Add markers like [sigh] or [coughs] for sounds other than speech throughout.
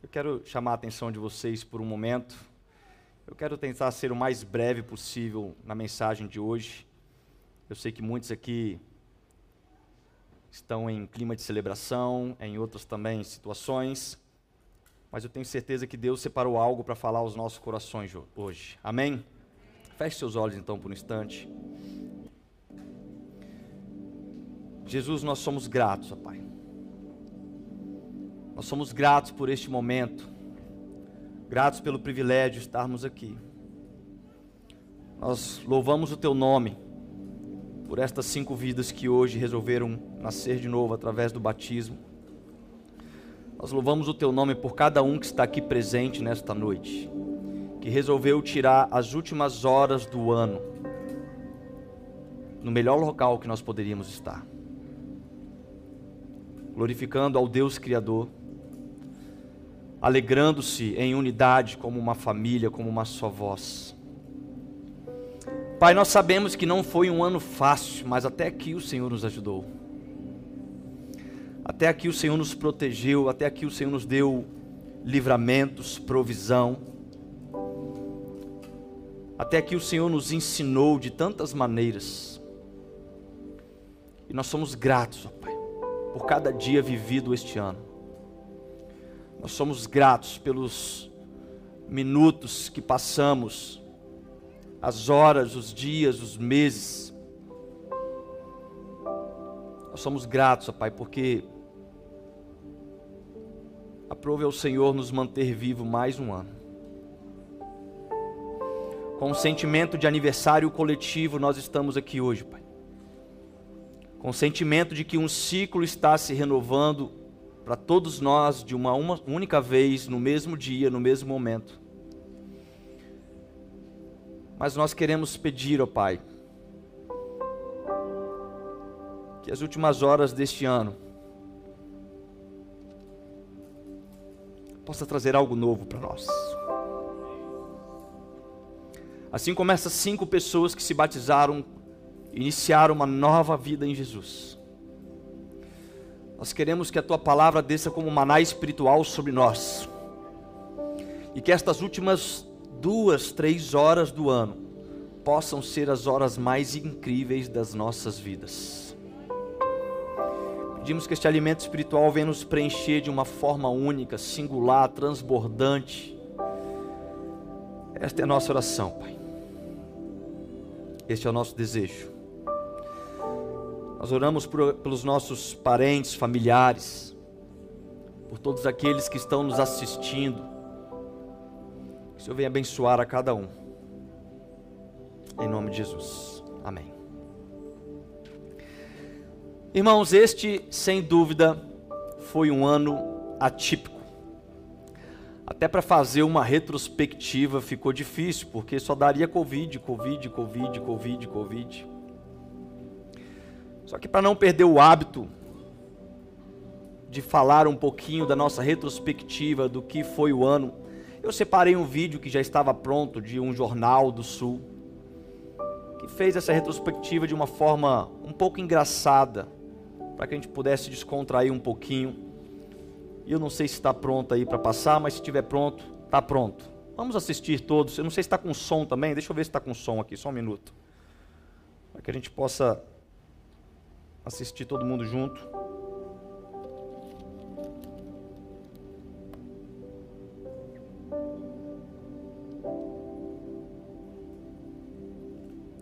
Eu quero chamar a atenção de vocês por um momento. Eu quero tentar ser o mais breve possível na mensagem de hoje. Eu sei que muitos aqui estão em clima de celebração, em outros também situações, mas eu tenho certeza que Deus separou algo para falar aos nossos corações hoje. Amém? Feche seus olhos então por um instante. Jesus, nós somos gratos, ó Pai. Nós somos gratos por este momento, gratos pelo privilégio de estarmos aqui. Nós louvamos o Teu nome por estas cinco vidas que hoje resolveram nascer de novo através do batismo. Nós louvamos o Teu nome por cada um que está aqui presente nesta noite, que resolveu tirar as últimas horas do ano no melhor local que nós poderíamos estar, glorificando ao Deus Criador alegrando-se em unidade como uma família, como uma só voz. Pai, nós sabemos que não foi um ano fácil, mas até aqui o Senhor nos ajudou. Até aqui o Senhor nos protegeu, até aqui o Senhor nos deu livramentos, provisão. Até aqui o Senhor nos ensinou de tantas maneiras. E nós somos gratos, ó Pai, por cada dia vivido este ano. Nós somos gratos pelos minutos que passamos, as horas, os dias, os meses. Nós somos gratos, ó Pai, porque aprove ao Senhor nos manter vivo mais um ano. Com o sentimento de aniversário coletivo, nós estamos aqui hoje, Pai. Com o sentimento de que um ciclo está se renovando para todos nós de uma, uma única vez, no mesmo dia, no mesmo momento. Mas nós queremos pedir, ó Pai, que as últimas horas deste ano possa trazer algo novo para nós. Assim como essas cinco pessoas que se batizaram, iniciaram uma nova vida em Jesus. Nós queremos que a tua palavra desça como maná espiritual sobre nós. E que estas últimas duas, três horas do ano possam ser as horas mais incríveis das nossas vidas. Pedimos que este alimento espiritual venha nos preencher de uma forma única, singular, transbordante. Esta é a nossa oração, Pai. Este é o nosso desejo. Nós oramos por, pelos nossos parentes, familiares, por todos aqueles que estão nos assistindo. Que o Senhor venha abençoar a cada um. Em nome de Jesus. Amém. Irmãos, este, sem dúvida, foi um ano atípico. Até para fazer uma retrospectiva ficou difícil, porque só daria Covid, Covid, Covid, Covid, Covid. Só que para não perder o hábito de falar um pouquinho da nossa retrospectiva do que foi o ano, eu separei um vídeo que já estava pronto de um jornal do Sul que fez essa retrospectiva de uma forma um pouco engraçada para que a gente pudesse descontrair um pouquinho. E eu não sei se está pronto aí para passar, mas se estiver pronto, está pronto. Vamos assistir todos. Eu não sei se está com som também. Deixa eu ver se está com som aqui, só um minuto. Para que a gente possa assistir todo mundo junto.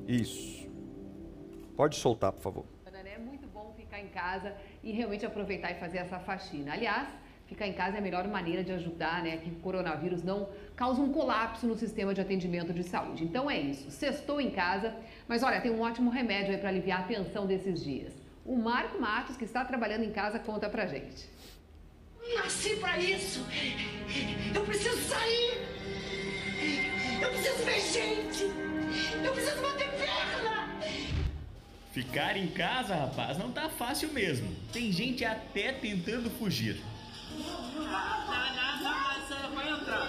Isso. Pode soltar, por favor. É muito bom ficar em casa e realmente aproveitar e fazer essa faxina. Aliás, ficar em casa é a melhor maneira de ajudar, né, que o coronavírus não cause um colapso no sistema de atendimento de saúde. Então é isso. Sextou em casa, mas olha, tem um ótimo remédio aí para aliviar a tensão desses dias. O Marco Matos, que está trabalhando em casa, conta pra gente. Nasci pra isso! Eu preciso sair! Eu preciso ver gente! Eu preciso bater perna! Ficar em casa, rapaz, não tá fácil mesmo. Tem gente até tentando fugir. Não, não, vai entrar.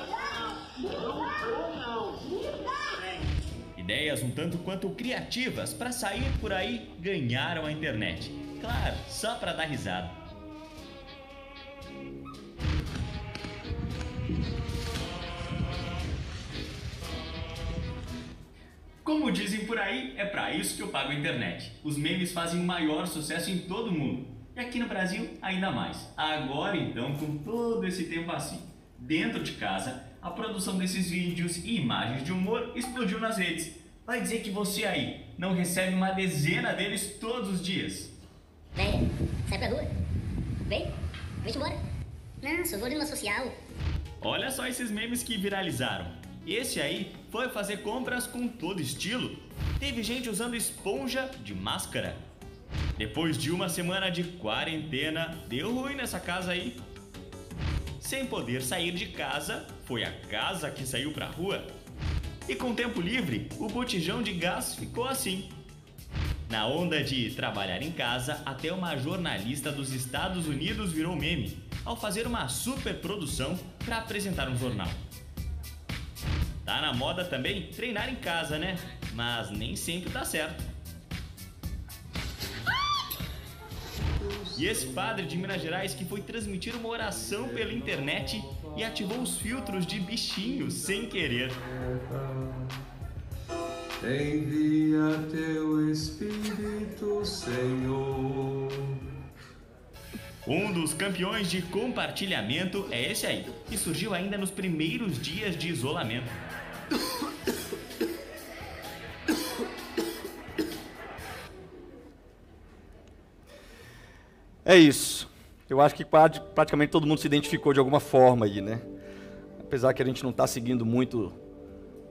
Não, não, não. Ideias um tanto quanto criativas para sair por aí ganharam a internet. Claro, só para dar risada. Como dizem por aí, é para isso que eu pago a internet. Os memes fazem o maior sucesso em todo o mundo. E aqui no Brasil, ainda mais. Agora então, com todo esse tempo assim, dentro de casa, a produção desses vídeos e imagens de humor explodiu nas redes. Vai dizer que você aí não recebe uma dezena deles todos os dias. Vem, sai pra rua. Vem, vem embora. Não, sou vou numa social. Olha só esses memes que viralizaram. Esse aí foi fazer compras com todo estilo. Teve gente usando esponja de máscara. Depois de uma semana de quarentena, deu ruim nessa casa aí. Sem poder sair de casa, foi a casa que saiu pra rua. E com tempo livre, o botijão de gás ficou assim. Na onda de trabalhar em casa, até uma jornalista dos Estados Unidos virou meme ao fazer uma super produção para apresentar um jornal. Tá na moda também treinar em casa, né? Mas nem sempre tá certo. E esse padre de Minas Gerais que foi transmitir uma oração pela internet e ativou os filtros de bichinho sem querer. Envia teu Espírito, Senhor. Um dos campeões de compartilhamento é esse aí, que surgiu ainda nos primeiros dias de isolamento. [coughs] É isso. Eu acho que praticamente todo mundo se identificou de alguma forma aí, né? Apesar que a gente não está seguindo muito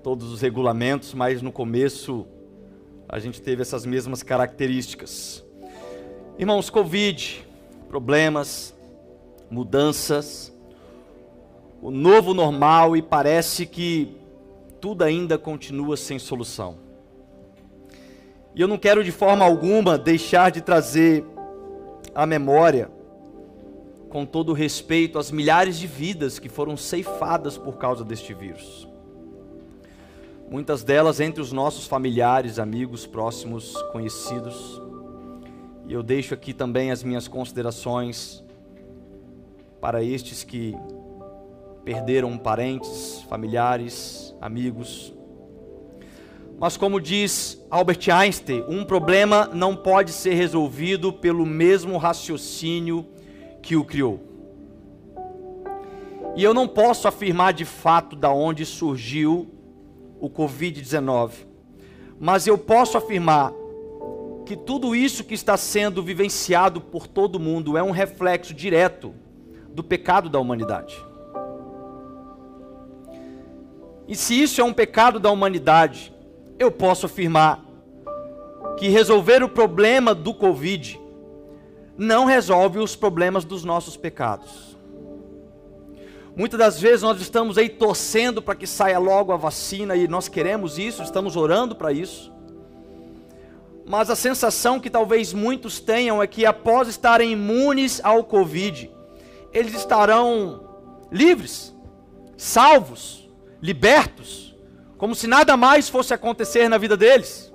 todos os regulamentos, mas no começo a gente teve essas mesmas características. Irmãos, Covid, problemas, mudanças, o novo normal e parece que tudo ainda continua sem solução. E eu não quero de forma alguma deixar de trazer à memória, com todo respeito, as milhares de vidas que foram ceifadas por causa deste vírus. Muitas delas entre os nossos familiares, amigos, próximos, conhecidos. E eu deixo aqui também as minhas considerações para estes que perderam parentes, familiares, amigos. Mas como diz Albert Einstein, um problema não pode ser resolvido pelo mesmo raciocínio que o criou. E eu não posso afirmar de fato da onde surgiu o COVID-19, mas eu posso afirmar que tudo isso que está sendo vivenciado por todo mundo é um reflexo direto do pecado da humanidade. E se isso é um pecado da humanidade, eu posso afirmar que resolver o problema do Covid não resolve os problemas dos nossos pecados. Muitas das vezes nós estamos aí torcendo para que saia logo a vacina e nós queremos isso, estamos orando para isso. Mas a sensação que talvez muitos tenham é que após estarem imunes ao Covid, eles estarão livres, salvos, libertos, como se nada mais fosse acontecer na vida deles.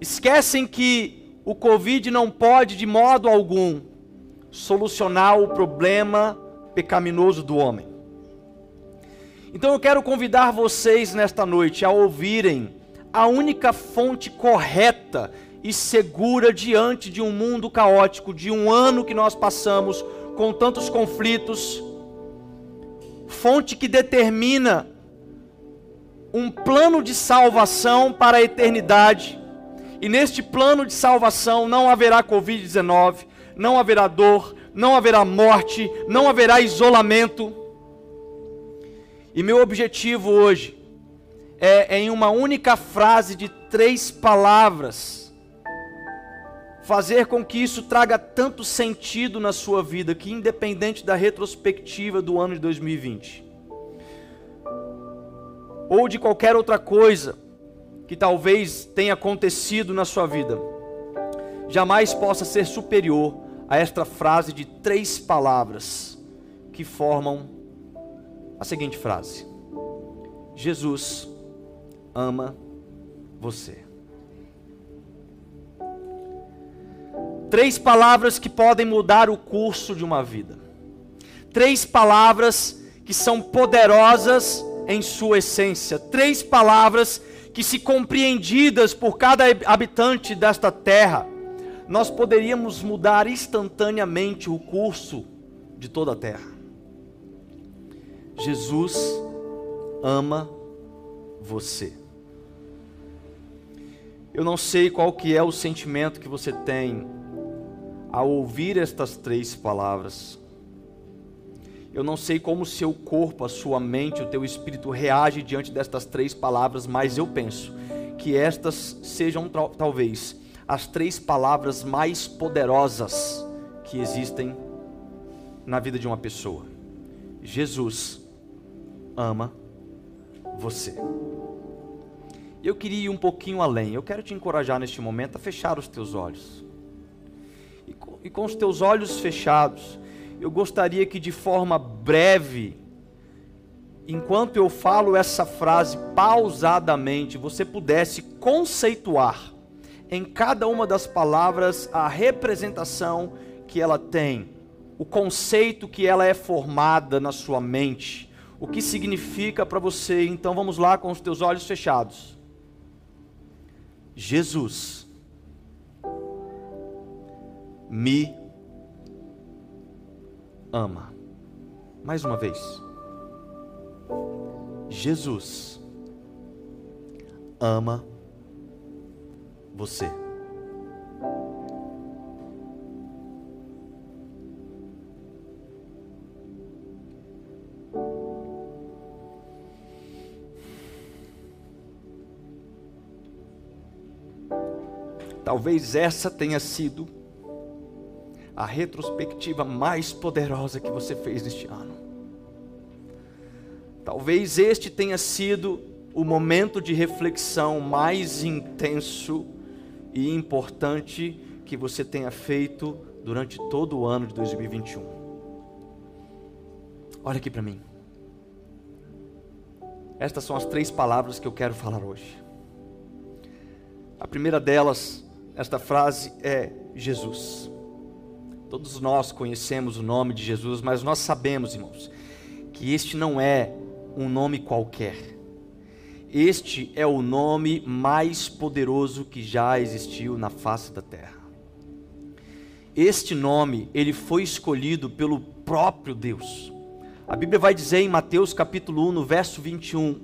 Esquecem que o Covid não pode de modo algum solucionar o problema pecaminoso do homem. Então eu quero convidar vocês nesta noite a ouvirem a única fonte correta e segura diante de um mundo caótico, de um ano que nós passamos com tantos conflitos, fonte que determina um plano de salvação para a eternidade. E neste plano de salvação não haverá Covid-19, não haverá dor, não haverá morte, não haverá isolamento. E meu objetivo hoje é, em uma única frase de três palavras, fazer com que isso traga tanto sentido na sua vida que, independente da retrospectiva do ano de 2020, ou de qualquer outra coisa que talvez tenha acontecido na sua vida, jamais possa ser superior a esta frase de três palavras que formam a seguinte frase: Jesus ama você. Três palavras que podem mudar o curso de uma vida. Três palavras que são poderosas em sua essência, três palavras que, se compreendidas por cada habitante desta terra, nós poderíamos mudar instantaneamente o curso de toda a terra. Jesus ama você. Eu não sei qual que é o sentimento que você tem ao ouvir estas três palavras. Eu não sei como o seu corpo, a sua mente, o teu espírito reage diante destas três palavras, mas eu penso que estas sejam talvez as três palavras mais poderosas que existem na vida de uma pessoa. Jesus ama você. Eu queria ir um pouquinho além. Eu quero te encorajar neste momento a fechar os teus olhos. E com, os teus olhos fechados, eu gostaria que de forma breve, enquanto eu falo essa frase pausadamente, você pudesse conceituar em cada uma das palavras a representação que ela tem, o conceito que ela é formada na sua mente, o que significa para você. Então vamos lá com os teus olhos fechados. Jesus me ama. Mais uma vez. Jesus ama você. Talvez essa tenha sido a retrospectiva mais poderosa que você fez neste ano. Talvez este tenha sido o momento de reflexão mais intenso e importante que você tenha feito durante todo o ano de 2021. Olha aqui para mim. Estas são as três palavras que eu quero falar hoje. A primeira delas, esta frase é Jesus. Todos nós conhecemos o nome de Jesus, mas nós sabemos, irmãos, que este não é um nome qualquer. Este é o nome mais poderoso que já existiu na face da terra. Este nome, ele foi escolhido pelo próprio Deus. A Bíblia vai dizer em Mateus capítulo 1, no verso 21,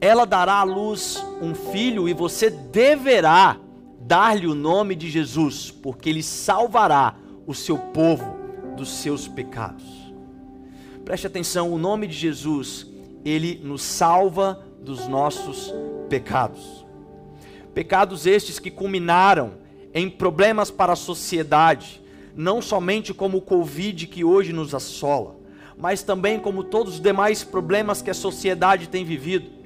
ela dará à luz um filho e você deverá dar-lhe o nome de Jesus, porque ele salvará o seu povo dos seus pecados. Preste atenção, o nome de Jesus ele nos salva dos nossos pecados. Pecados estes que culminaram em problemas para a sociedade, não somente como o Covid que hoje nos assola, mas também como todos os demais problemas que a sociedade tem vivido.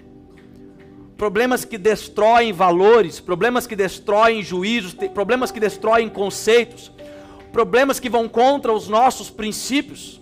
Problemas que destroem valores, problemas que destroem juízos, problemas que destroem conceitos, problemas que vão contra os nossos princípios.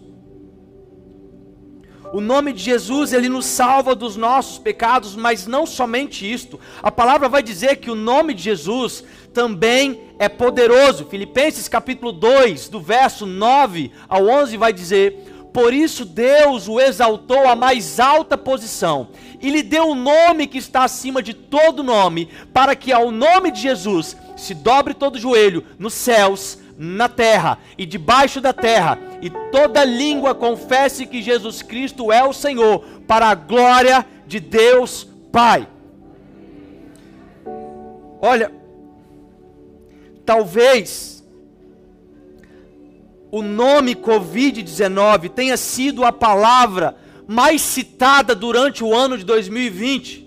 O nome de Jesus, ele nos salva dos nossos pecados, mas não somente isto. A palavra vai dizer que o nome de Jesus também é poderoso. Filipenses capítulo 2, do verso 9 ao 11 vai dizer: "Por isso Deus o exaltou à mais alta posição e lhe deu o um nome que está acima de todo nome, para que ao nome de Jesus se dobre todo joelho nos céus, na terra e debaixo da terra, e toda língua confesse que Jesus Cristo é o Senhor, para a glória de Deus Pai. Olha, talvez o nome Covid-19 tenha sido a palavra mais citada durante o ano de 2020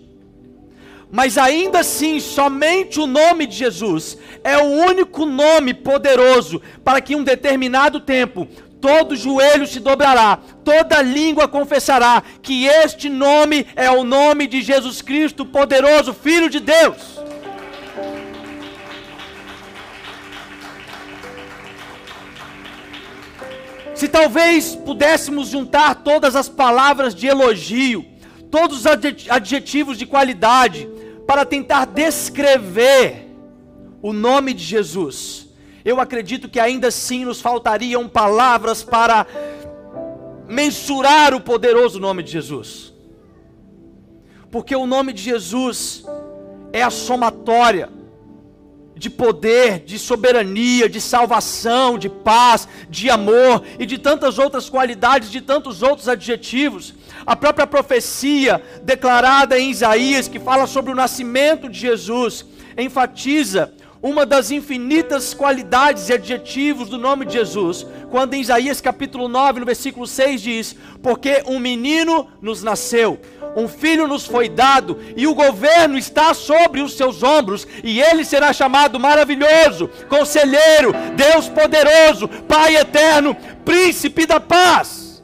mas ainda assim, somente o nome de Jesus é o único nome poderoso para que em um determinado tempo todo joelho se dobrará, toda língua confessará que este nome é o nome de Jesus Cristo, poderoso Filho de Deus. Se talvez pudéssemos juntar todas as palavras de elogio, todos os adjetivos de qualidade, para tentar descrever o nome de Jesus, eu acredito que ainda assim nos faltariam palavras para mensurar o poderoso nome de Jesus. Porque o nome de Jesus é a somatória de poder, de soberania, de salvação, de paz, de amor e de tantas outras qualidades, de tantos outros adjetivos. A própria profecia declarada em Isaías, que fala sobre o nascimento de Jesus, enfatiza uma das infinitas qualidades e adjetivos do nome de Jesus, quando em Isaías capítulo 9, no versículo 6 diz: Porque um menino nos nasceu, um filho nos foi dado, e o governo está sobre os seus ombros, e ele será chamado maravilhoso, conselheiro, Deus poderoso, Pai eterno, príncipe da paz.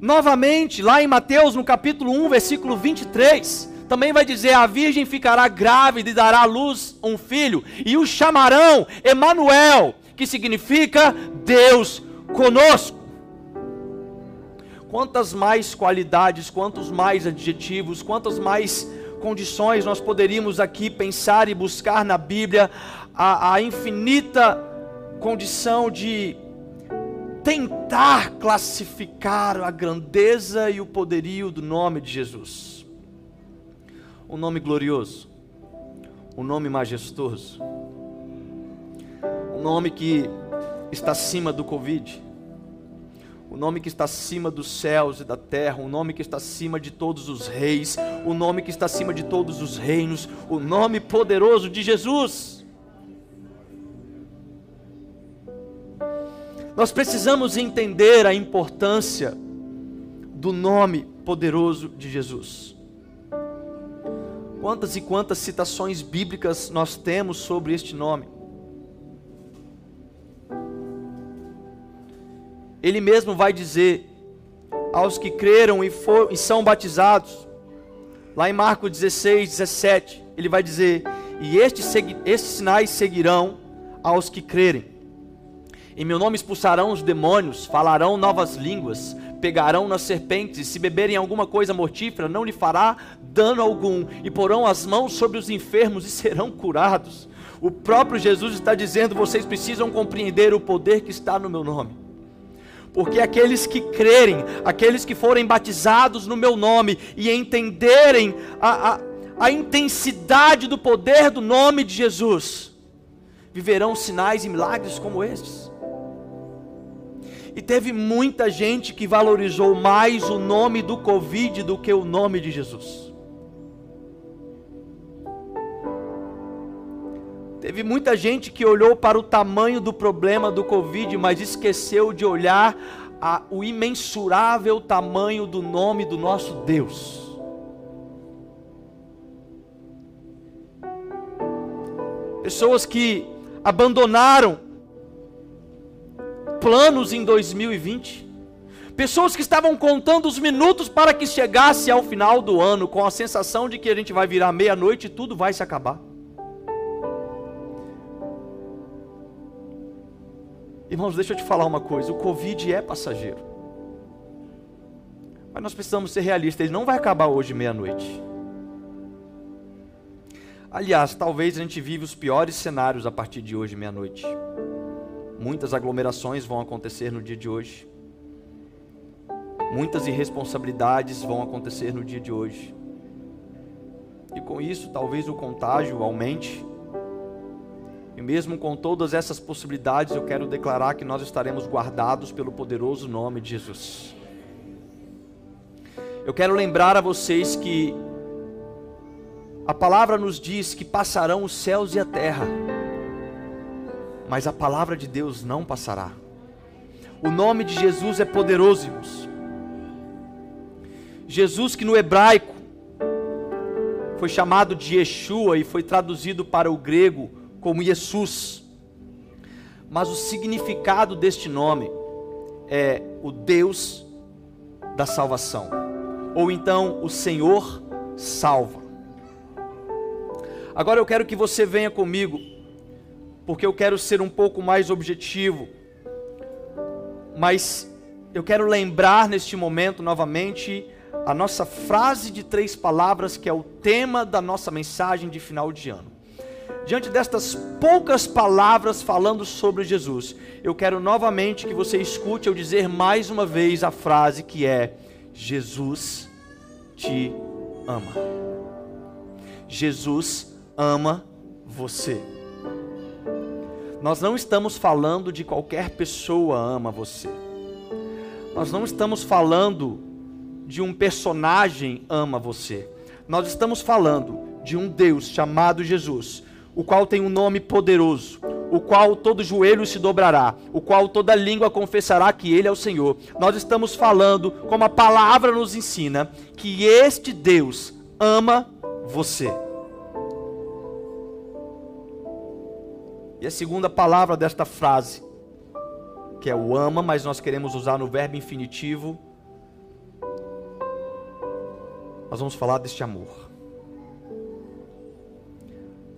Novamente, lá em Mateus, no capítulo 1, versículo 23, também vai dizer: A virgem ficará grávida e dará à luz um filho, e o chamarão Emanuel, que significa Deus conosco. Quantas mais qualidades, quantos mais adjetivos, quantas mais condições nós poderíamos aqui pensar e buscar na Bíblia a, a infinita condição de tentar classificar a grandeza e o poderio do nome de Jesus. Um nome glorioso, um nome majestoso, um nome que está acima do Covid, o nome que está acima dos céus e da terra, o nome que está acima de todos os reis, o nome que está acima de todos os reinos, o nome poderoso de Jesus. Nós precisamos entender a importância do nome poderoso de Jesus. Quantas e quantas citações bíblicas nós temos sobre este nome? Ele mesmo vai dizer aos que creram e, for, e são batizados, lá em Marcos 16, 17, ele vai dizer: E estes, estes sinais seguirão aos que crerem. Em meu nome expulsarão os demônios, falarão novas línguas, pegarão nas serpentes, e se beberem alguma coisa mortífera, não lhe fará dano algum, e porão as mãos sobre os enfermos e [laughs] serão curados. O próprio Jesus está dizendo: vocês precisam compreender o poder que está no meu nome. Porque aqueles que crerem, aqueles que forem batizados no meu nome e entenderem a, a, a intensidade do poder do nome de Jesus, viverão sinais e milagres como estes. E teve muita gente que valorizou mais o nome do Covid do que o nome de Jesus. Teve muita gente que olhou para o tamanho do problema do Covid, mas esqueceu de olhar a, o imensurável tamanho do nome do nosso Deus. Pessoas que abandonaram planos em 2020. Pessoas que estavam contando os minutos para que chegasse ao final do ano com a sensação de que a gente vai virar meia-noite e tudo vai se acabar. Irmãos, deixa eu te falar uma coisa: o Covid é passageiro. Mas nós precisamos ser realistas, ele não vai acabar hoje meia-noite. Aliás, talvez a gente vive os piores cenários a partir de hoje meia-noite. Muitas aglomerações vão acontecer no dia de hoje. Muitas irresponsabilidades vão acontecer no dia de hoje. E com isso, talvez o contágio aumente. E mesmo com todas essas possibilidades, eu quero declarar que nós estaremos guardados pelo poderoso nome de Jesus. Eu quero lembrar a vocês que a palavra nos diz que passarão os céus e a terra mas a palavra de Deus não passará. O nome de Jesus é poderoso. Jesus, que no hebraico foi chamado de Yeshua e foi traduzido para o grego como Jesus. Mas o significado deste nome é o Deus da salvação, ou então o Senhor salva. Agora eu quero que você venha comigo porque eu quero ser um pouco mais objetivo. Mas eu quero lembrar neste momento novamente a nossa frase de três palavras, que é o tema da nossa mensagem de final de ano. Diante destas poucas palavras falando sobre Jesus, eu quero novamente que você escute eu dizer mais uma vez a frase que é: Jesus te ama. Jesus ama você. Nós não estamos falando de qualquer pessoa ama você. Nós não estamos falando de um personagem ama você. Nós estamos falando de um Deus chamado Jesus, o qual tem um nome poderoso, o qual todo joelho se dobrará, o qual toda língua confessará que Ele é o Senhor. Nós estamos falando, como a palavra nos ensina, que este Deus ama você. E a segunda palavra desta frase, que é o ama, mas nós queremos usar no verbo infinitivo, nós vamos falar deste amor.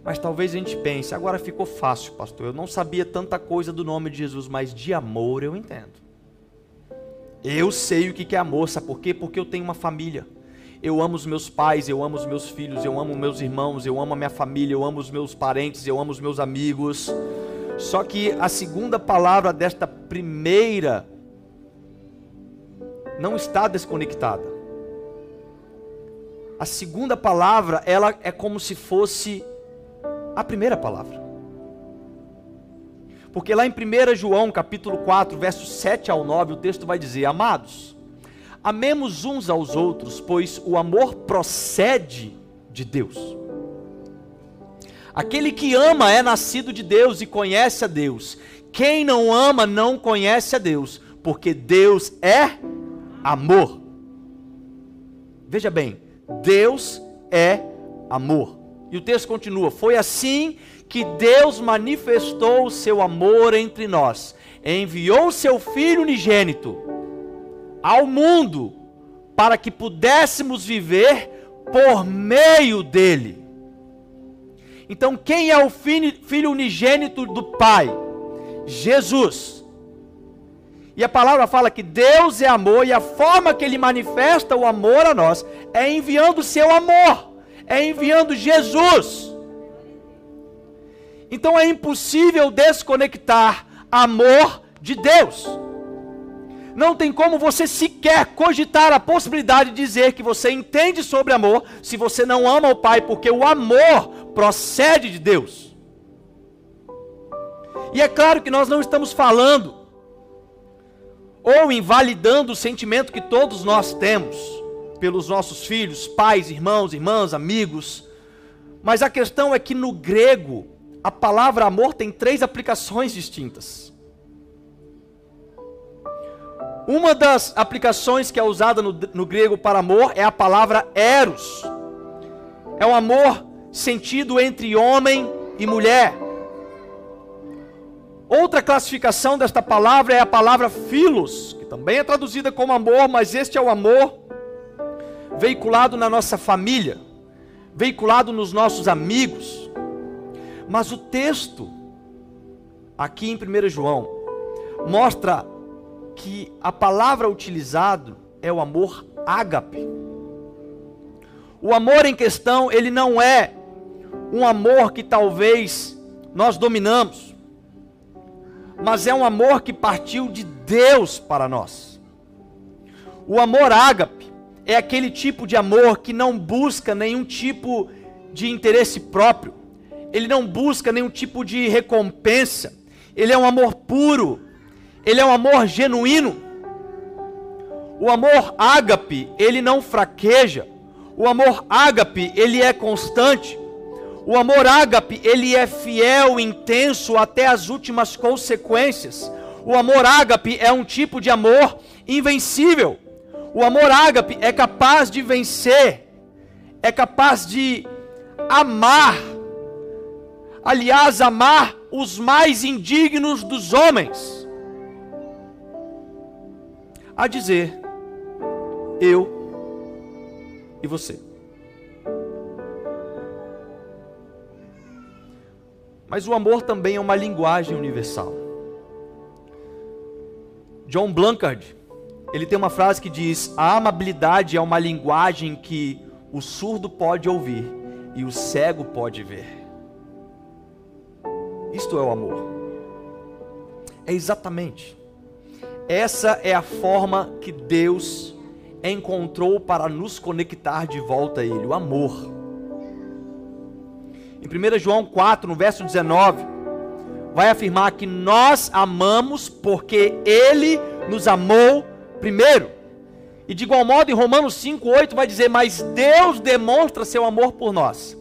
Mas talvez a gente pense, agora ficou fácil, pastor. Eu não sabia tanta coisa do nome de Jesus, mas de amor eu entendo. Eu sei o que é amor, sabe por quê? Porque eu tenho uma família. Eu amo os meus pais, eu amo os meus filhos, eu amo meus irmãos, eu amo a minha família, eu amo os meus parentes, eu amo os meus amigos. Só que a segunda palavra desta primeira não está desconectada. A segunda palavra, ela é como se fosse a primeira palavra. Porque lá em 1 João, capítulo 4, versos 7 ao 9, o texto vai dizer: Amados, Amemos uns aos outros, pois o amor procede de Deus. Aquele que ama é nascido de Deus e conhece a Deus. Quem não ama não conhece a Deus, porque Deus é amor. Veja bem, Deus é amor. E o texto continua: Foi assim que Deus manifestou o seu amor entre nós, enviou seu Filho unigênito ao mundo para que pudéssemos viver por meio dele. Então, quem é o filho unigênito do Pai? Jesus. E a palavra fala que Deus é amor e a forma que ele manifesta o amor a nós é enviando o seu amor, é enviando Jesus. Então é impossível desconectar amor de Deus. Não tem como você sequer cogitar a possibilidade de dizer que você entende sobre amor se você não ama o Pai, porque o amor procede de Deus. E é claro que nós não estamos falando ou invalidando o sentimento que todos nós temos pelos nossos filhos, pais, irmãos, irmãs, amigos. Mas a questão é que no grego, a palavra amor tem três aplicações distintas. Uma das aplicações que é usada no, no grego para amor é a palavra eros. É o amor sentido entre homem e mulher. Outra classificação desta palavra é a palavra filos, que também é traduzida como amor, mas este é o amor veiculado na nossa família, veiculado nos nossos amigos. Mas o texto, aqui em 1 João, mostra que a palavra utilizado é o amor ágape. O amor em questão, ele não é um amor que talvez nós dominamos, mas é um amor que partiu de Deus para nós. O amor ágape é aquele tipo de amor que não busca nenhum tipo de interesse próprio, ele não busca nenhum tipo de recompensa, ele é um amor puro, ele é um amor genuíno. O amor ágape, ele não fraqueja. O amor ágape, ele é constante. O amor ágape, ele é fiel, intenso até as últimas consequências. O amor ágape é um tipo de amor invencível. O amor ágape é capaz de vencer, é capaz de amar. Aliás, amar os mais indignos dos homens a dizer: eu e você. Mas o amor também é uma linguagem universal. John Blancard, ele tem uma frase que diz: "A amabilidade é uma linguagem que o surdo pode ouvir e o cego pode ver". Isto é o amor. É exatamente. Essa é a forma que Deus encontrou para nos conectar de volta a Ele, o amor. Em 1 João 4, no verso 19, vai afirmar que nós amamos porque Ele nos amou primeiro. E de igual modo, em Romanos 5, 8, vai dizer: Mas Deus demonstra seu amor por nós.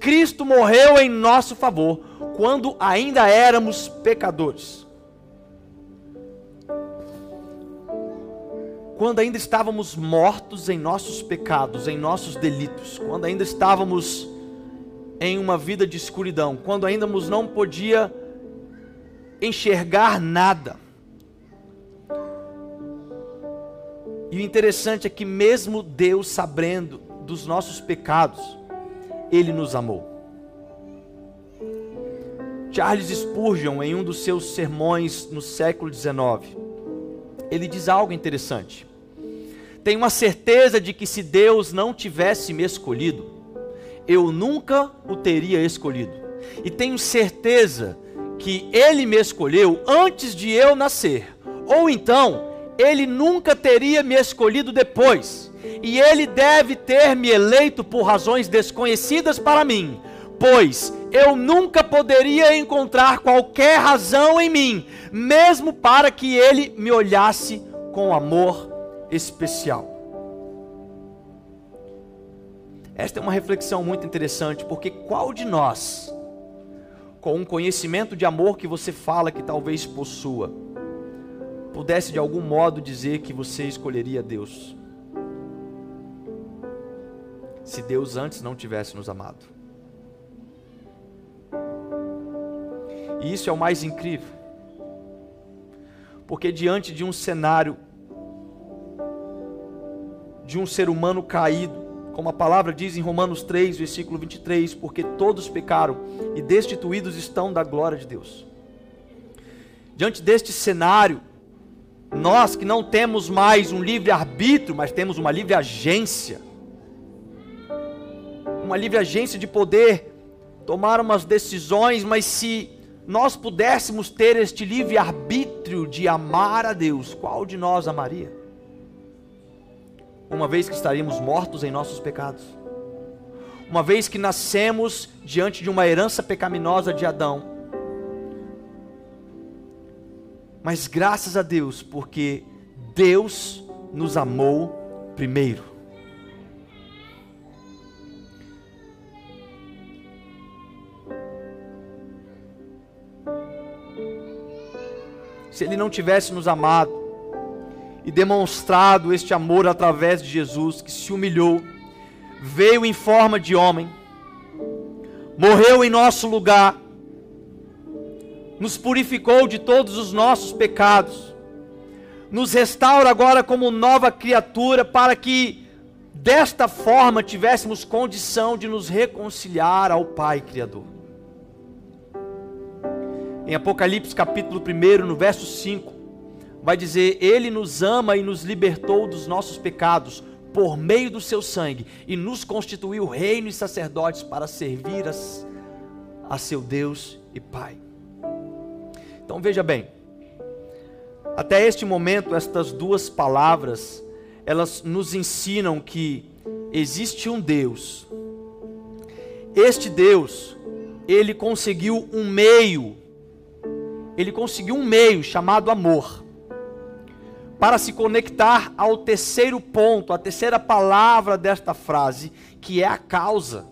Cristo morreu em nosso favor, quando ainda éramos pecadores. Quando ainda estávamos mortos em nossos pecados, em nossos delitos, quando ainda estávamos em uma vida de escuridão, quando ainda não podia enxergar nada. E o interessante é que, mesmo Deus sabendo dos nossos pecados, Ele nos amou. Charles Spurgeon, em um dos seus sermões no século XIX, ele diz algo interessante. Tenho uma certeza de que se Deus não tivesse me escolhido, eu nunca o teria escolhido. E tenho certeza que Ele me escolheu antes de eu nascer. Ou então, Ele nunca teria me escolhido depois. E Ele deve ter me eleito por razões desconhecidas para mim, pois eu nunca poderia encontrar qualquer razão em mim, mesmo para que Ele me olhasse com amor especial. Esta é uma reflexão muito interessante, porque qual de nós, com um conhecimento de amor que você fala que talvez possua, pudesse de algum modo dizer que você escolheria Deus? Se Deus antes não tivesse nos amado. E isso é o mais incrível. Porque diante de um cenário de um ser humano caído, como a palavra diz em Romanos 3, versículo 23, porque todos pecaram e destituídos estão da glória de Deus. Diante deste cenário, nós que não temos mais um livre arbítrio, mas temos uma livre agência, uma livre agência de poder tomar umas decisões, mas se nós pudéssemos ter este livre arbítrio de amar a Deus, qual de nós amaria? uma vez que estaríamos mortos em nossos pecados, uma vez que nascemos diante de uma herança pecaminosa de Adão. Mas graças a Deus, porque Deus nos amou primeiro. Se Ele não tivesse nos amado, e demonstrado este amor através de Jesus, que se humilhou, veio em forma de homem, morreu em nosso lugar, nos purificou de todos os nossos pecados, nos restaura agora como nova criatura, para que desta forma tivéssemos condição de nos reconciliar ao Pai Criador. Em Apocalipse capítulo 1, no verso 5, vai dizer: Ele nos ama e nos libertou dos nossos pecados por meio do seu sangue e nos constituiu reino e sacerdotes para servir as, a seu Deus e Pai. Então veja bem, até este momento, estas duas palavras, elas nos ensinam que existe um Deus. Este Deus, ele conseguiu um meio, ele conseguiu um meio chamado amor para se conectar ao terceiro ponto, a terceira palavra desta frase, que é a causa.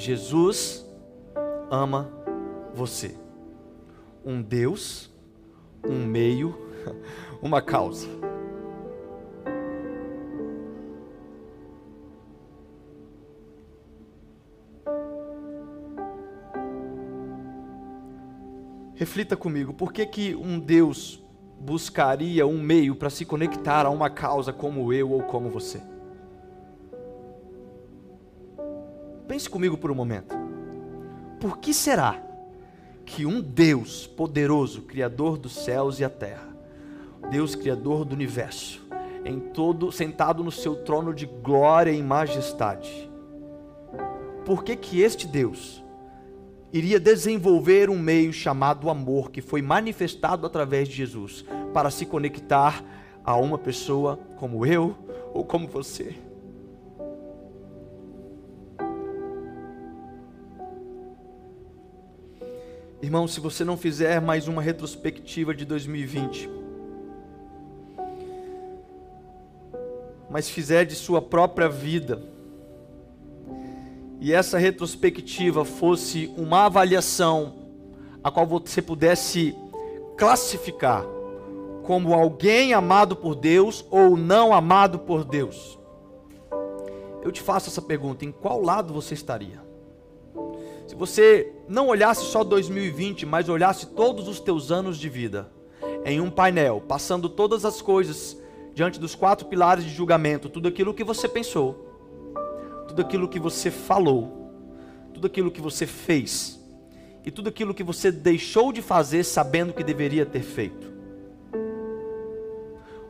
Jesus ama você. Um Deus, um meio, [laughs] uma causa. Reflita comigo, por que, que um Deus buscaria um meio para se conectar a uma causa como eu ou como você? Pense comigo por um momento. Por que será que um Deus poderoso, Criador dos céus e a terra, Deus Criador do universo, em todo sentado no seu trono de glória e majestade. Por que que este Deus iria desenvolver um meio chamado amor que foi manifestado através de Jesus para se conectar a uma pessoa como eu ou como você? Irmão, se você não fizer mais uma retrospectiva de 2020, mas fizer de sua própria vida, e essa retrospectiva fosse uma avaliação a qual você pudesse classificar como alguém amado por Deus ou não amado por Deus. Eu te faço essa pergunta: em qual lado você estaria? Você não olhasse só 2020, mas olhasse todos os teus anos de vida em um painel, passando todas as coisas diante dos quatro pilares de julgamento, tudo aquilo que você pensou, tudo aquilo que você falou, tudo aquilo que você fez e tudo aquilo que você deixou de fazer sabendo que deveria ter feito.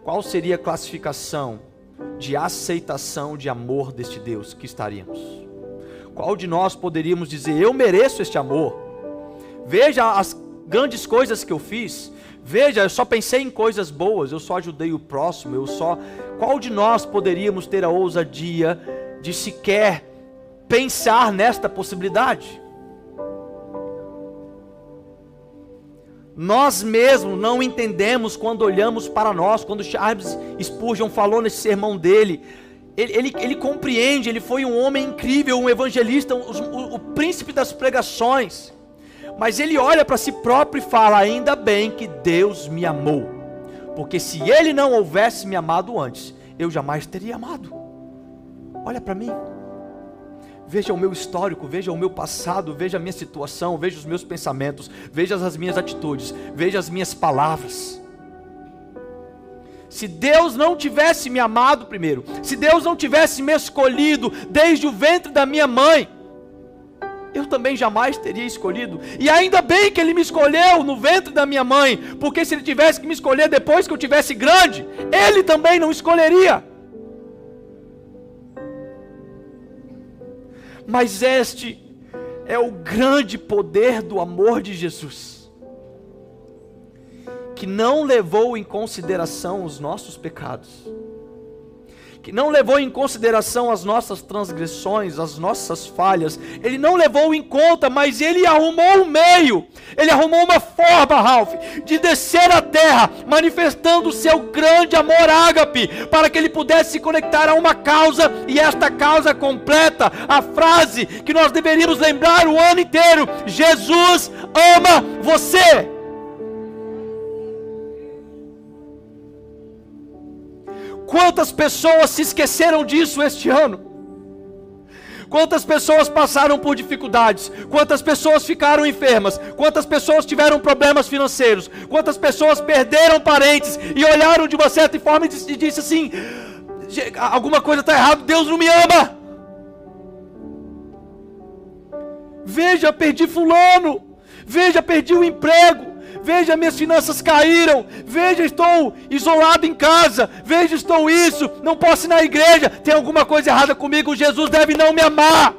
Qual seria a classificação de aceitação de amor deste Deus que estaríamos? Qual de nós poderíamos dizer, eu mereço este amor? Veja as grandes coisas que eu fiz. Veja, eu só pensei em coisas boas, eu só ajudei o próximo, eu só. Qual de nós poderíamos ter a ousadia de sequer pensar nesta possibilidade? Nós mesmos não entendemos quando olhamos para nós, quando Charles Spurgeon falou nesse sermão dele, ele, ele, ele, compreende, ele foi um homem incrível, um evangelista, um, o, o príncipe das pregações. Mas ele olha para si próprio e fala: ainda bem que Deus me amou, porque se ele não houvesse me amado antes, eu jamais teria amado. Olha para mim, veja o meu histórico, veja o meu passado, veja a minha situação, veja os meus pensamentos, veja as minhas atitudes, veja as minhas palavras. Se Deus não tivesse me amado primeiro, se Deus não tivesse me escolhido desde o ventre da minha mãe, eu também jamais teria escolhido. E ainda bem que Ele me escolheu no ventre da minha mãe, porque se Ele tivesse que me escolher depois que eu tivesse grande, Ele também não escolheria. Mas este é o grande poder do amor de Jesus que não levou em consideração os nossos pecados, que não levou em consideração as nossas transgressões, as nossas falhas, ele não levou em conta, mas ele arrumou um meio, ele arrumou uma forma, Ralph, de descer à terra, manifestando o seu grande amor ágape, para que ele pudesse se conectar a uma causa, e esta causa completa a frase que nós deveríamos lembrar o ano inteiro: Jesus ama você. Quantas pessoas se esqueceram disso este ano? Quantas pessoas passaram por dificuldades? Quantas pessoas ficaram enfermas? Quantas pessoas tiveram problemas financeiros? Quantas pessoas perderam parentes e olharam de uma certa forma e disse, assim: alguma coisa está errada, Deus não me ama. Veja, perdi fulano. Veja, perdi o emprego. Veja, minhas finanças caíram. Veja, estou isolado em casa. Veja, estou isso. Não posso ir na igreja. Tem alguma coisa errada comigo. Jesus deve não me amar.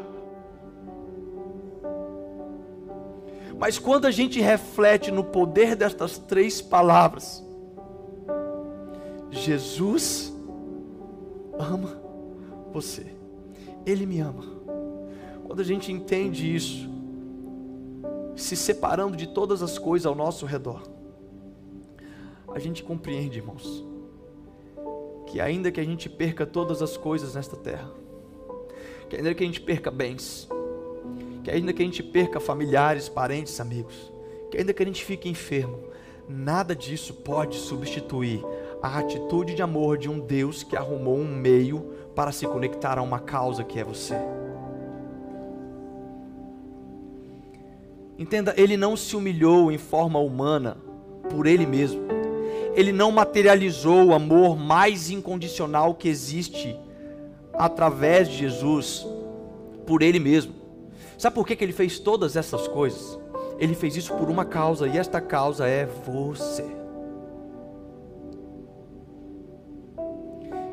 Mas quando a gente reflete no poder destas três palavras, Jesus ama você. Ele me ama. Quando a gente entende isso, se separando de todas as coisas ao nosso redor. A gente compreende, irmãos, que ainda que a gente perca todas as coisas nesta terra, que ainda que a gente perca bens, que ainda que a gente perca familiares, parentes, amigos, que ainda que a gente fique enfermo, nada disso pode substituir a atitude de amor de um Deus que arrumou um meio para se conectar a uma causa que é você. Entenda, ele não se humilhou em forma humana por ele mesmo. Ele não materializou o amor mais incondicional que existe através de Jesus por ele mesmo. Sabe por que, que ele fez todas essas coisas? Ele fez isso por uma causa, e esta causa é você.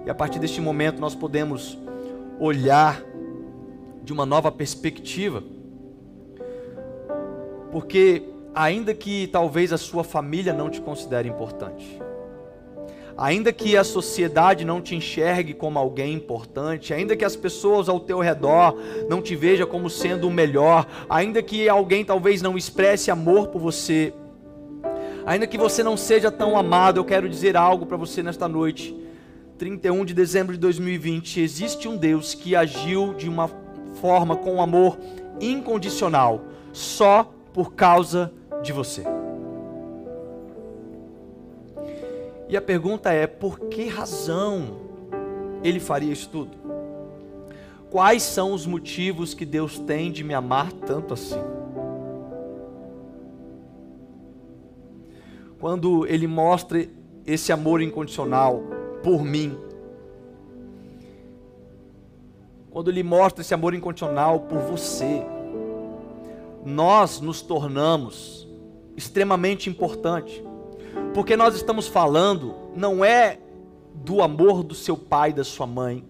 E a partir deste momento nós podemos olhar de uma nova perspectiva. Porque ainda que talvez a sua família não te considere importante, ainda que a sociedade não te enxergue como alguém importante, ainda que as pessoas ao teu redor não te vejam como sendo o melhor, ainda que alguém talvez não expresse amor por você, ainda que você não seja tão amado, eu quero dizer algo para você nesta noite. 31 de dezembro de 2020, existe um Deus que agiu de uma forma com amor incondicional, só por causa de você. E a pergunta é: por que razão ele faria isso tudo? Quais são os motivos que Deus tem de me amar tanto assim? Quando ele mostra esse amor incondicional por mim, quando ele mostra esse amor incondicional por você, nós nos tornamos extremamente importante. Porque nós estamos falando não é do amor do seu pai, da sua mãe,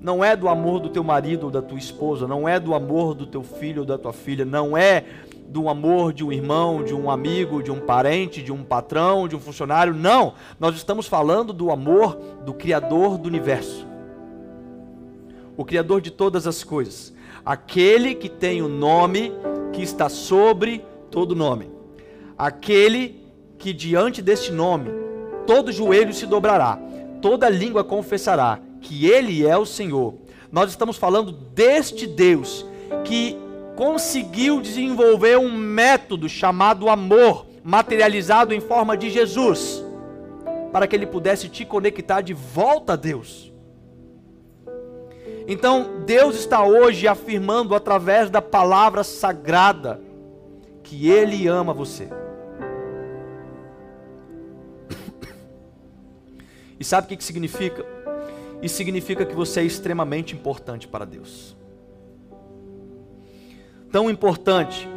não é do amor do teu marido ou da tua esposa, não é do amor do teu filho ou da tua filha, não é do amor de um irmão, de um amigo, de um parente, de um patrão, de um funcionário, não. Nós estamos falando do amor do Criador do universo, o Criador de todas as coisas, aquele que tem o nome que está sobre todo nome aquele que diante deste nome todo joelho se dobrará, toda língua confessará que ele é o Senhor. Nós estamos falando deste Deus que conseguiu desenvolver um método chamado amor, materializado em forma de Jesus, para que ele pudesse te conectar de volta a Deus. Então, Deus está hoje afirmando através da palavra sagrada que ele ama você. [coughs] E sabe o que, significa? Isso significa que você é extremamente importante para Deus. Tão importante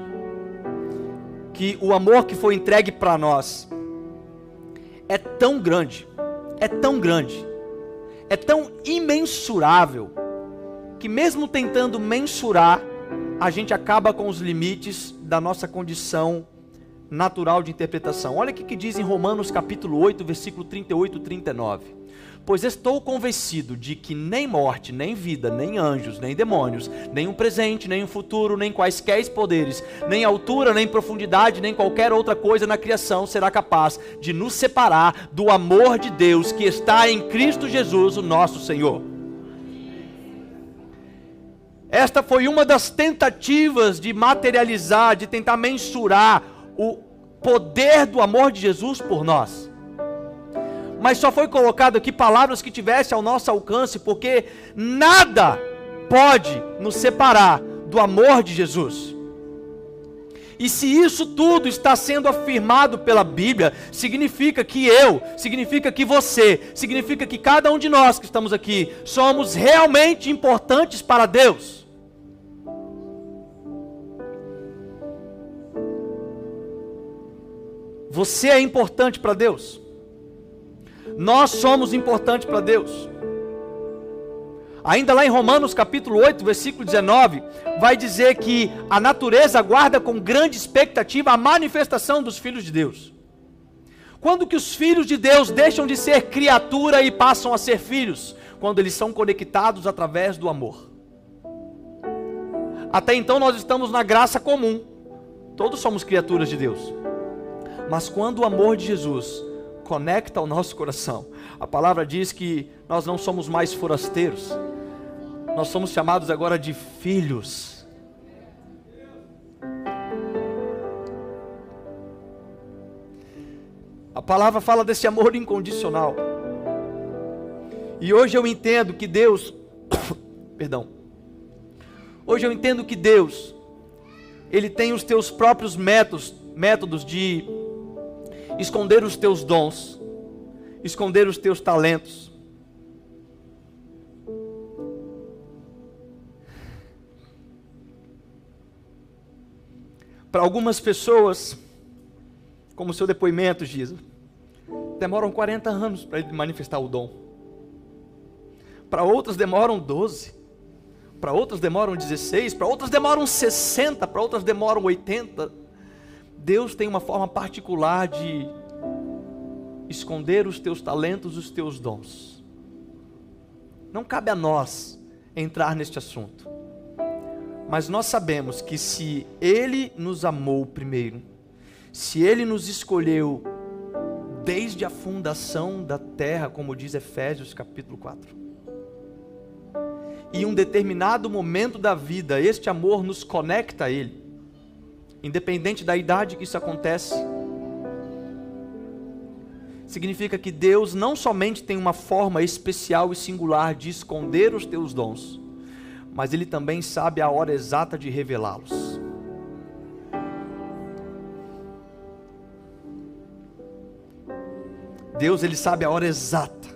que o amor que foi entregue para nós é tão grande, é tão grande, é tão imensurável, que mesmo tentando mensurar, a gente acaba com os limites da nossa condição natural de interpretação. Olha o que diz em Romanos capítulo 8, versículo 38 e 39. Pois estou convencido de que nem morte, nem vida, nem anjos, nem demônios, nem um presente, nem um futuro, nem quaisquer poderes, nem altura, nem profundidade, nem qualquer outra coisa na criação será capaz de nos separar do amor de Deus que está em Cristo Jesus, o nosso Senhor. Esta foi uma das tentativas de materializar, de tentar mensurar o poder do amor de Jesus por nós. Mas só foi colocado aqui palavras que tivesse ao nosso alcance, porque nada pode nos separar do amor de Jesus. E se isso tudo está sendo afirmado pela Bíblia, significa que eu, significa que você, significa que cada um de nós que estamos aqui somos realmente importantes para Deus. Você é importante para Deus. Nós somos importantes para Deus. Ainda lá em Romanos capítulo 8, versículo 19, vai dizer que a natureza aguarda com grande expectativa a manifestação dos filhos de Deus. Quando que os filhos de Deus deixam de ser criatura e passam a ser filhos? Quando eles são conectados através do amor. Até então nós estamos na graça comum. Todos somos criaturas de Deus. Mas quando o amor de Jesus conecta ao nosso coração, a palavra diz que nós não somos mais forasteiros, nós somos chamados agora de filhos. A palavra fala desse amor incondicional. E hoje eu entendo que Deus, [coughs] perdão, hoje eu entendo que Deus, Ele tem os teus próprios métodos, métodos de esconder os teus dons, esconder os teus talentos. Para algumas pessoas, como o seu depoimento, Giza, demoram 40 anos para manifestar o dom. para outras demoram 12, para outras demoram 16, para outras demoram 60, para outras demoram 80. Deus tem uma forma particular de esconder os teus talentos, os teus dons. Não cabe a nós entrar neste assunto. Mas nós sabemos que se Ele nos amou primeiro, se Ele nos escolheu desde a fundação da terra, como diz Efésios capítulo 4, e um determinado momento da vida, este amor nos conecta a Ele, independente da idade que isso acontece, significa que Deus não somente tem uma forma especial e singular de esconder os teus dons, mas Ele também sabe a hora exata de revelá-los. Deus, Ele sabe a hora exata.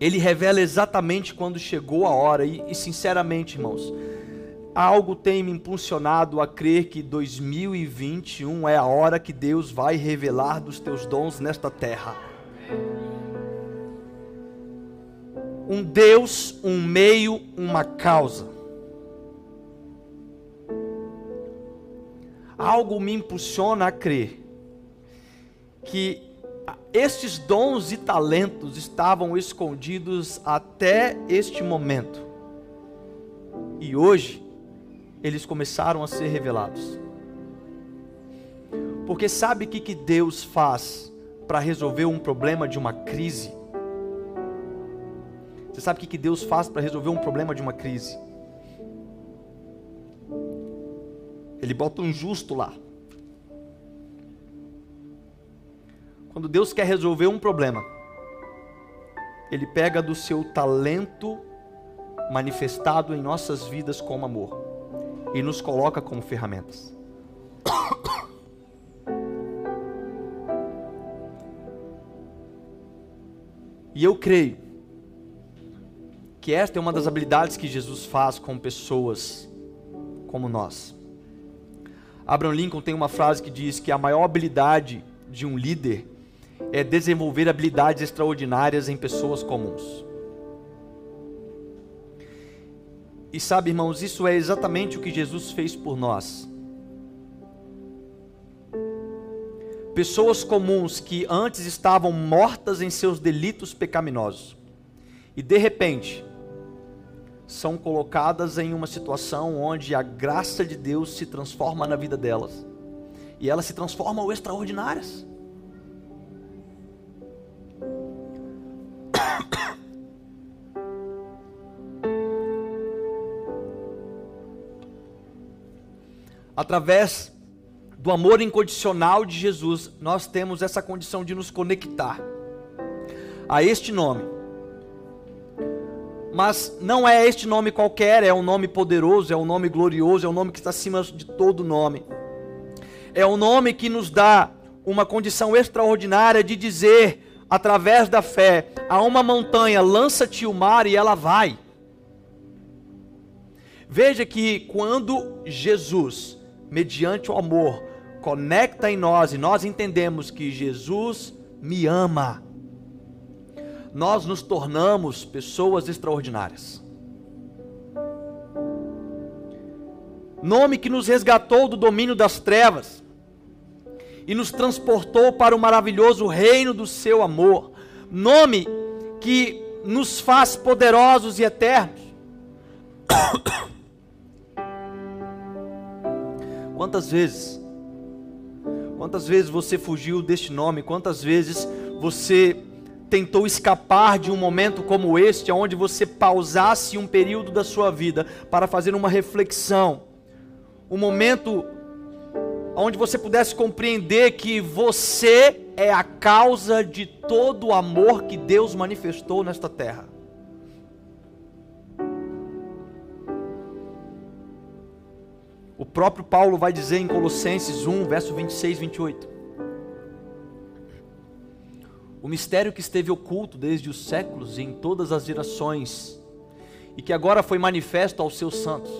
Ele revela exatamente quando chegou a hora, e, e sinceramente, irmãos, algo tem me impulsionado a crer que 2021 é a hora que Deus vai revelar dos teus dons nesta terra. Um Deus, um meio, uma causa. Algo me impulsiona a crer que estes dons e talentos estavam escondidos até este momento. E hoje eles começaram a ser revelados. Porque sabe o que, que Deus faz para resolver um problema de uma crise? Você sabe o que, Deus faz para resolver um problema de uma crise? Ele bota um justo lá. Quando Deus quer resolver um problema, Ele pega do seu talento manifestado em nossas vidas como amor e nos coloca como ferramentas. [coughs] E eu creio que esta é uma das habilidades que Jesus faz com pessoas como nós. Abraham Lincoln tem uma frase que diz que a maior habilidade de um líder é desenvolver habilidades extraordinárias em pessoas comuns. E sabe, irmãos, isso é exatamente o que Jesus fez por nós. Pessoas comuns que antes estavam mortas em seus delitos pecaminosos e de repente são colocadas em uma situação onde a graça de Deus se transforma na vida delas e elas se transformam extraordinárias. através do amor incondicional de Jesus, nós temos essa condição de nos conectar a este nome. Mas não é este nome qualquer, é um nome poderoso, é um nome glorioso, é um nome que está acima de todo nome. É um nome que nos dá uma condição extraordinária de dizer, através da fé, a uma montanha, lança-te o mar e ela vai. Veja que quando Jesus mediante o amor, conecta em nós e nós entendemos que Jesus me ama, nós nos tornamos pessoas extraordinárias. Nome que nos resgatou do domínio das trevas e nos transportou para o maravilhoso reino do seu amor. Nome que nos faz poderosos e eternos. [coughs] Quantas vezes? Quantas vezes você fugiu deste nome? Quantas vezes você tentou escapar de um momento como este, onde você pausasse um período da sua vida para fazer uma reflexão? Um momento onde você pudesse compreender que você é a causa de todo o amor que Deus manifestou nesta terra. O próprio Paulo vai dizer em Colossenses 1, verso 26 e 28. Mistério que esteve oculto desde os séculos e em todas as gerações, e que agora foi manifesto aos seus santos,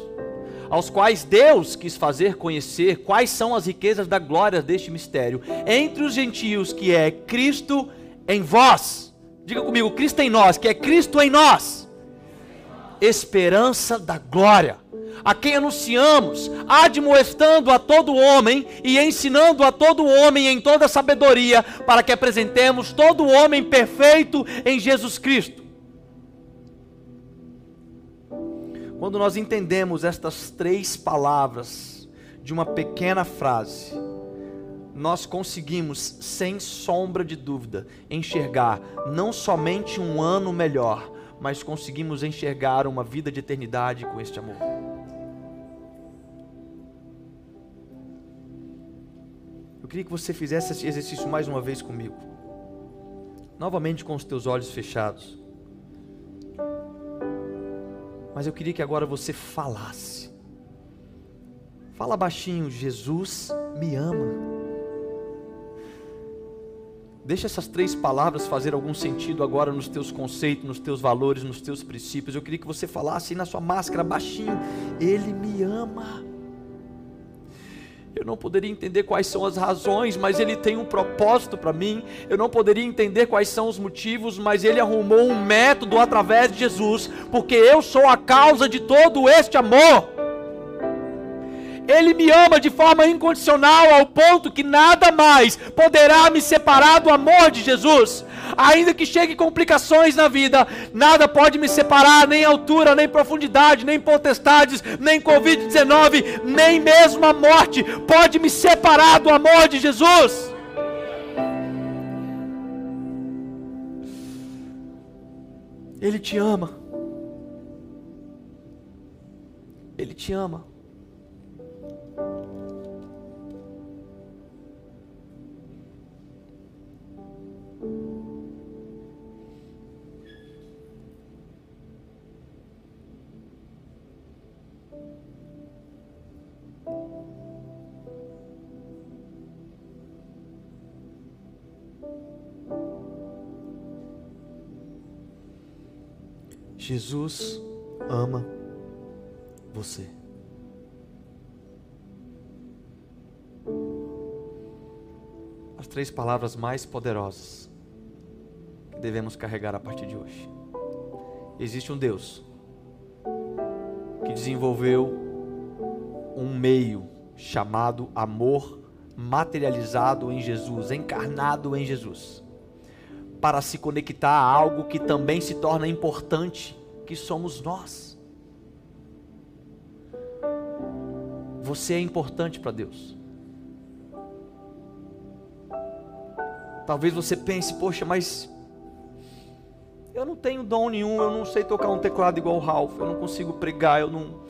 aos quais Deus quis fazer conhecer quais são as riquezas da glória deste mistério entre os gentios, que é Cristo em vós, Diga comigo, Cristo em nós, que é Cristo em nós. Esperança da glória. A quem anunciamos, admoestando a todo homem e ensinando a todo homem em toda sabedoria, para que apresentemos todo homem perfeito em Jesus Cristo. Quando nós entendemos estas três palavras de uma pequena frase, nós conseguimos, sem sombra de dúvida, enxergar não somente um ano melhor, mas conseguimos enxergar uma vida de eternidade com este amor. Queria que você fizesse esse exercício mais uma vez comigo, novamente com os teus olhos fechados. Mas eu queria que agora você falasse. Fala baixinho, Jesus me ama. Deixa essas três palavras fazer algum sentido agora nos teus conceitos, nos teus valores, nos teus princípios. Eu queria que você falasse na sua máscara baixinho: Ele me ama. Eu não poderia entender quais são as razões, mas Ele tem um propósito para mim. Eu não poderia entender quais são os motivos, mas Ele arrumou um método através de Jesus, porque eu sou a causa de todo este amor. Ele me ama de forma incondicional ao ponto que nada mais poderá me separar do amor de Jesus. Ainda que chegue complicações na vida, nada pode me separar, nem altura, nem profundidade, nem potestades, nem Covid-19, nem mesmo a morte pode me separar do amor de Jesus. Ele te ama. Ele te ama. Jesus ama você. As três palavras mais poderosas que devemos carregar a partir de hoje. Existe um Deus que desenvolveu um meio chamado amor materializado em Jesus, encarnado em Jesus, para se conectar a algo que também se torna importante que somos nós. Você é importante para Deus. Talvez você pense, poxa, mas eu não tenho dom nenhum, eu não sei tocar um teclado igual o Ralph, eu não consigo pregar, eu não.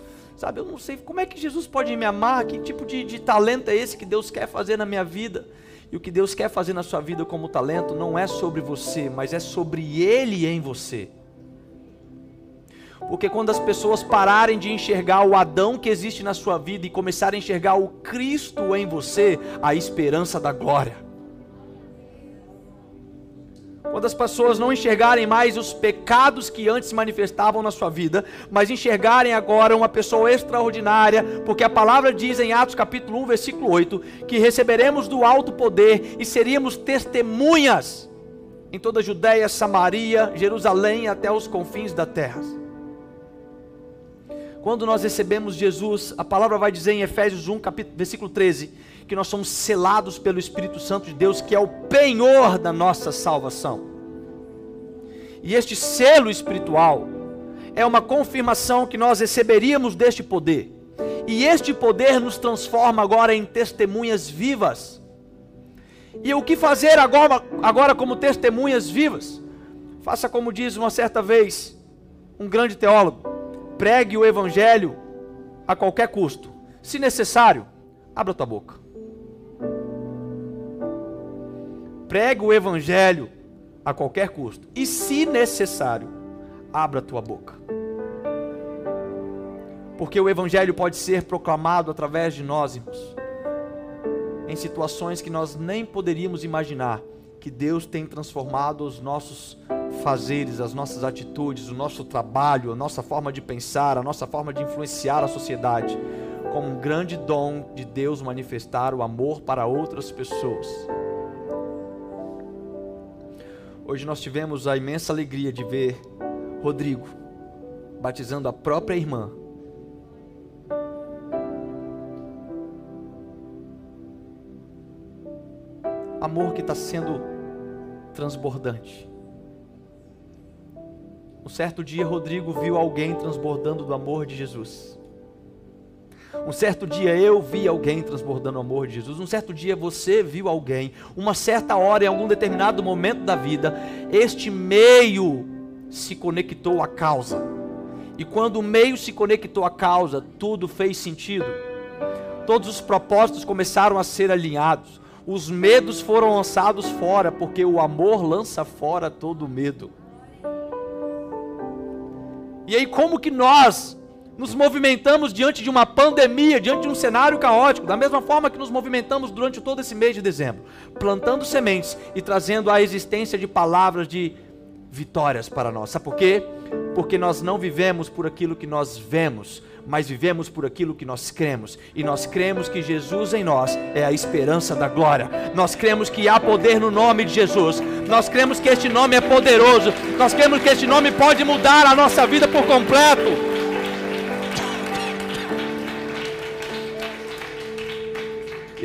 Sabe, eu não sei como é que Jesus pode me amar, que tipo de, de talento é esse que Deus quer fazer na minha vida. E o que Deus quer fazer na sua vida como talento não é sobre você, mas é sobre Ele em você. Porque quando as pessoas pararem de enxergar o Adão que existe na sua vida e começarem a enxergar o Cristo em você, a esperança da glória. Quando as pessoas não enxergarem mais os pecados que antes se manifestavam na sua vida, mas enxergarem agora uma pessoa extraordinária, porque a palavra diz em Atos capítulo 1, versículo 8, que receberemos do alto poder e seríamos testemunhas em toda a Judéia, Samaria, Jerusalém até os confins da terra. Quando nós recebemos Jesus, a palavra vai dizer em Efésios 1, capítulo, versículo 13, que nós somos selados pelo Espírito Santo de Deus, que é o penhor da nossa salvação. E este selo espiritual é uma confirmação que nós receberíamos deste poder. E este poder nos transforma agora em testemunhas vivas. E o que fazer agora, agora como testemunhas vivas? Faça como diz uma certa vez um grande teólogo pregue o evangelho a qualquer custo. Se necessário, abra tua boca. Pregue o evangelho a qualquer custo. E se necessário, abra tua boca. Porque o evangelho pode ser proclamado através de nós, irmãos, em situações que nós nem poderíamos imaginar que Deus tem transformado os nossos fazeres, as nossas atitudes, o nosso trabalho, a nossa forma de pensar, a nossa forma de influenciar a sociedade, como um grande dom de Deus manifestar o amor para outras pessoas. Hoje nós tivemos a imensa alegria de ver Rodrigo batizando a própria irmã. Amor que está sendo transbordante. Um certo dia, Rodrigo viu alguém transbordando do amor de Jesus. Um certo dia eu vi alguém transbordando o amor de Jesus. Um certo dia você viu alguém. Uma certa hora, em algum determinado momento da vida, este meio se conectou à causa. E quando o meio se conectou à causa, tudo fez sentido. Todos os propósitos começaram a ser alinhados. Os medos foram lançados fora, porque o amor lança fora todo medo. E aí, como que nós nos movimentamos diante de uma pandemia, diante de um cenário caótico, da mesma forma que nos movimentamos durante todo esse mês de dezembro, plantando sementes e trazendo a existência de palavras de vitórias para nós. Sabe por quê? Porque nós não vivemos por aquilo que nós vemos, mas vivemos por aquilo que nós cremos. E nós cremos que Jesus em nós é a esperança da glória. Nós cremos que há poder no nome de Jesus. Nós cremos que este nome é poderoso. Nós cremos que este nome pode mudar a nossa vida por completo.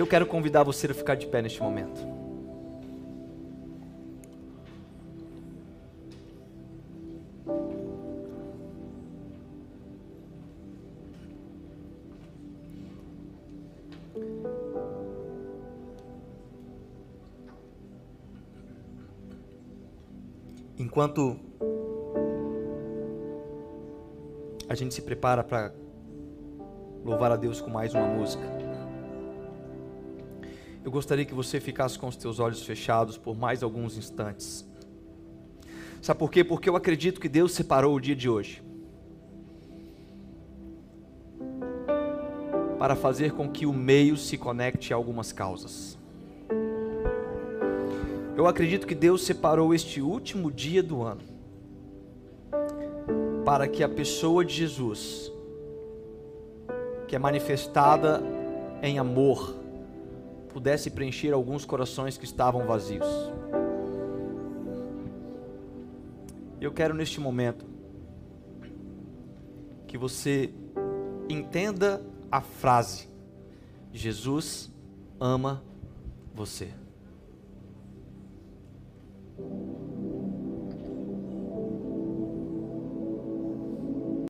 Eu quero convidar você a ficar de pé neste momento. Enquanto a gente se prepara para louvar a Deus com mais uma música, eu gostaria que você ficasse com os teus olhos fechados por mais alguns instantes. Sabe por quê? Porque eu acredito que Deus separou o dia de hoje para fazer com que o meio se conecte a algumas causas. Eu acredito que Deus separou este último dia do ano para que a pessoa de Jesus, que é manifestada em amor, pudesse preencher alguns corações que estavam vazios. Eu quero neste momento que você entenda a frase: Jesus ama você.